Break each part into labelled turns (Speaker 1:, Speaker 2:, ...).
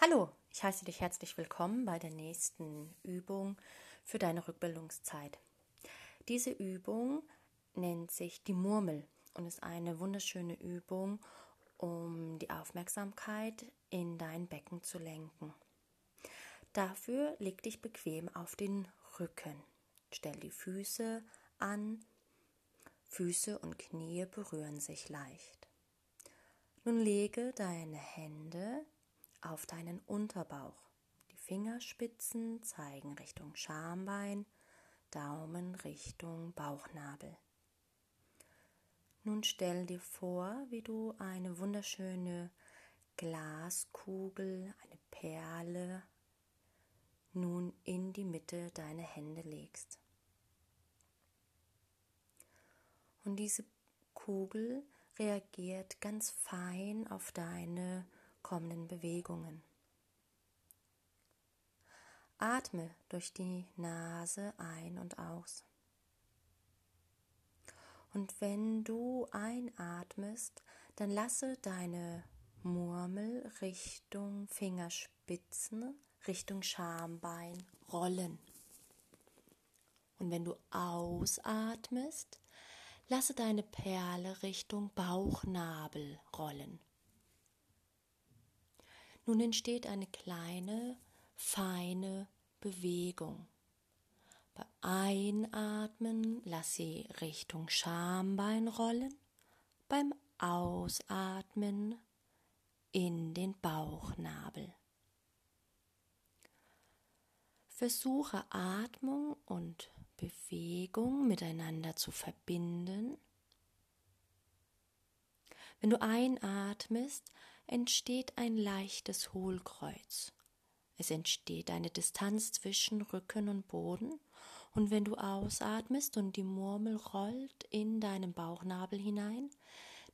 Speaker 1: Hallo, ich heiße dich herzlich willkommen bei der nächsten Übung für deine Rückbildungszeit. Diese Übung nennt sich die Murmel und ist eine wunderschöne Übung, um die Aufmerksamkeit in dein Becken zu lenken. Dafür leg dich bequem auf den Rücken. Stell die Füße an. Füße und Knie berühren sich leicht. Nun lege deine Hände auf deinen Unterbauch. Die Fingerspitzen zeigen Richtung Schambein, Daumen Richtung Bauchnabel. Nun stell dir vor, wie du eine wunderschöne Glaskugel, eine Perle nun in die Mitte deiner Hände legst. Und diese Kugel reagiert ganz fein auf deine kommenden Bewegungen. Atme durch die Nase ein und aus. Und wenn du einatmest, dann lasse deine Murmel Richtung Fingerspitzen, Richtung Schambein rollen. Und wenn du ausatmest, lasse deine Perle Richtung Bauchnabel rollen. Nun entsteht eine kleine, feine Bewegung. Bei Einatmen lass sie Richtung Schambein rollen, beim Ausatmen in den Bauchnabel. Versuche Atmung und Bewegung miteinander zu verbinden. Wenn du einatmest, entsteht ein leichtes Hohlkreuz. Es entsteht eine Distanz zwischen Rücken und Boden, und wenn du ausatmest und die Murmel rollt in deinen Bauchnabel hinein,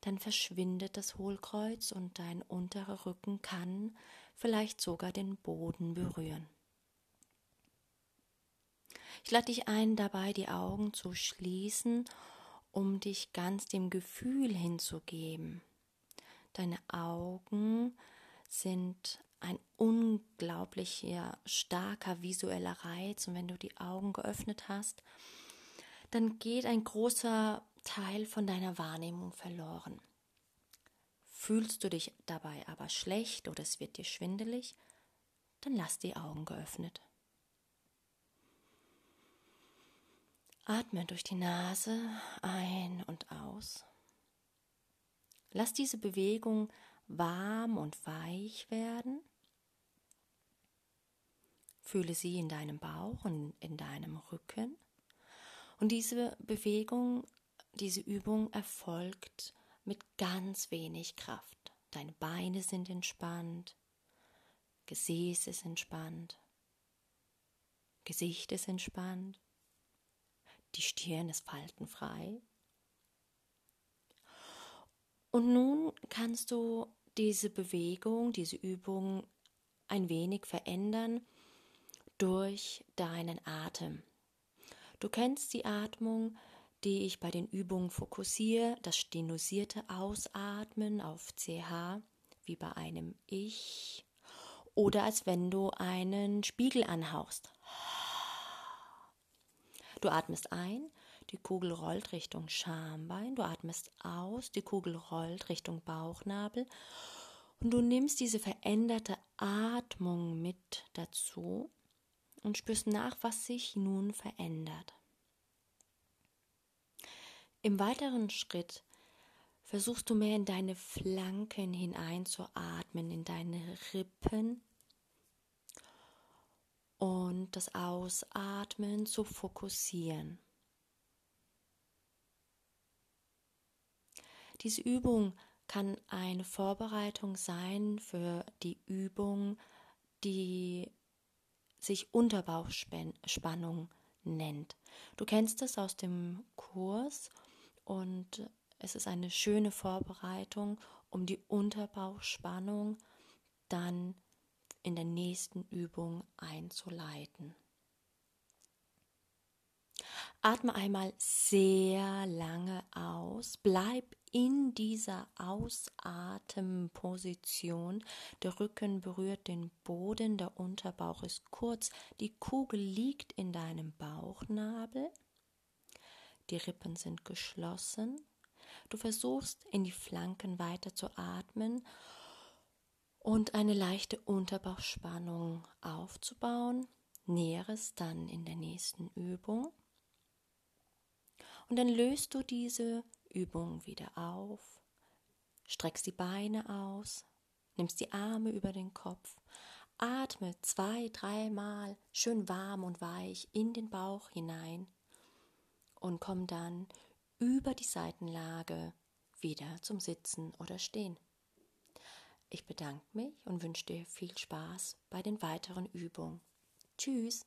Speaker 1: dann verschwindet das Hohlkreuz und dein unterer Rücken kann vielleicht sogar den Boden berühren. Ich lade dich ein, dabei die Augen zu schließen, um dich ganz dem Gefühl hinzugeben. Deine Augen sind ein unglaublicher, starker visueller Reiz. Und wenn du die Augen geöffnet hast, dann geht ein großer Teil von deiner Wahrnehmung verloren. Fühlst du dich dabei aber schlecht oder es wird dir schwindelig, dann lass die Augen geöffnet. Atme durch die Nase ein und aus. Lass diese Bewegung warm und weich werden. Fühle sie in deinem Bauch und in deinem Rücken. Und diese Bewegung, diese Übung erfolgt mit ganz wenig Kraft. Deine Beine sind entspannt, Gesäß ist entspannt, Gesicht ist entspannt, die Stirn ist faltenfrei, und nun kannst du diese Bewegung, diese Übung ein wenig verändern durch deinen Atem. Du kennst die Atmung, die ich bei den Übungen fokussiere, das stenusierte Ausatmen auf CH, wie bei einem Ich, oder als wenn du einen Spiegel anhauchst. Du atmest ein die Kugel rollt Richtung Schambein, du atmest aus, die Kugel rollt Richtung Bauchnabel und du nimmst diese veränderte Atmung mit dazu und spürst nach, was sich nun verändert. Im weiteren Schritt versuchst du mehr in deine Flanken hineinzuatmen, in deine Rippen und das Ausatmen zu fokussieren. Diese Übung kann eine Vorbereitung sein für die Übung, die sich Unterbauchspannung nennt. Du kennst es aus dem Kurs und es ist eine schöne Vorbereitung, um die Unterbauchspannung dann in der nächsten Übung einzuleiten. Atme einmal sehr lange aus, bleib in dieser Ausatemposition. Der Rücken berührt den Boden, der Unterbauch ist kurz, die Kugel liegt in deinem Bauchnabel, die Rippen sind geschlossen. Du versuchst in die Flanken weiter zu atmen und eine leichte Unterbauchspannung aufzubauen. Näheres dann in der nächsten Übung. Und dann löst du diese Übung wieder auf, streckst die Beine aus, nimmst die Arme über den Kopf, atme zwei, dreimal schön warm und weich in den Bauch hinein und komm dann über die Seitenlage wieder zum Sitzen oder Stehen. Ich bedanke mich und wünsche dir viel Spaß bei den weiteren Übungen. Tschüss.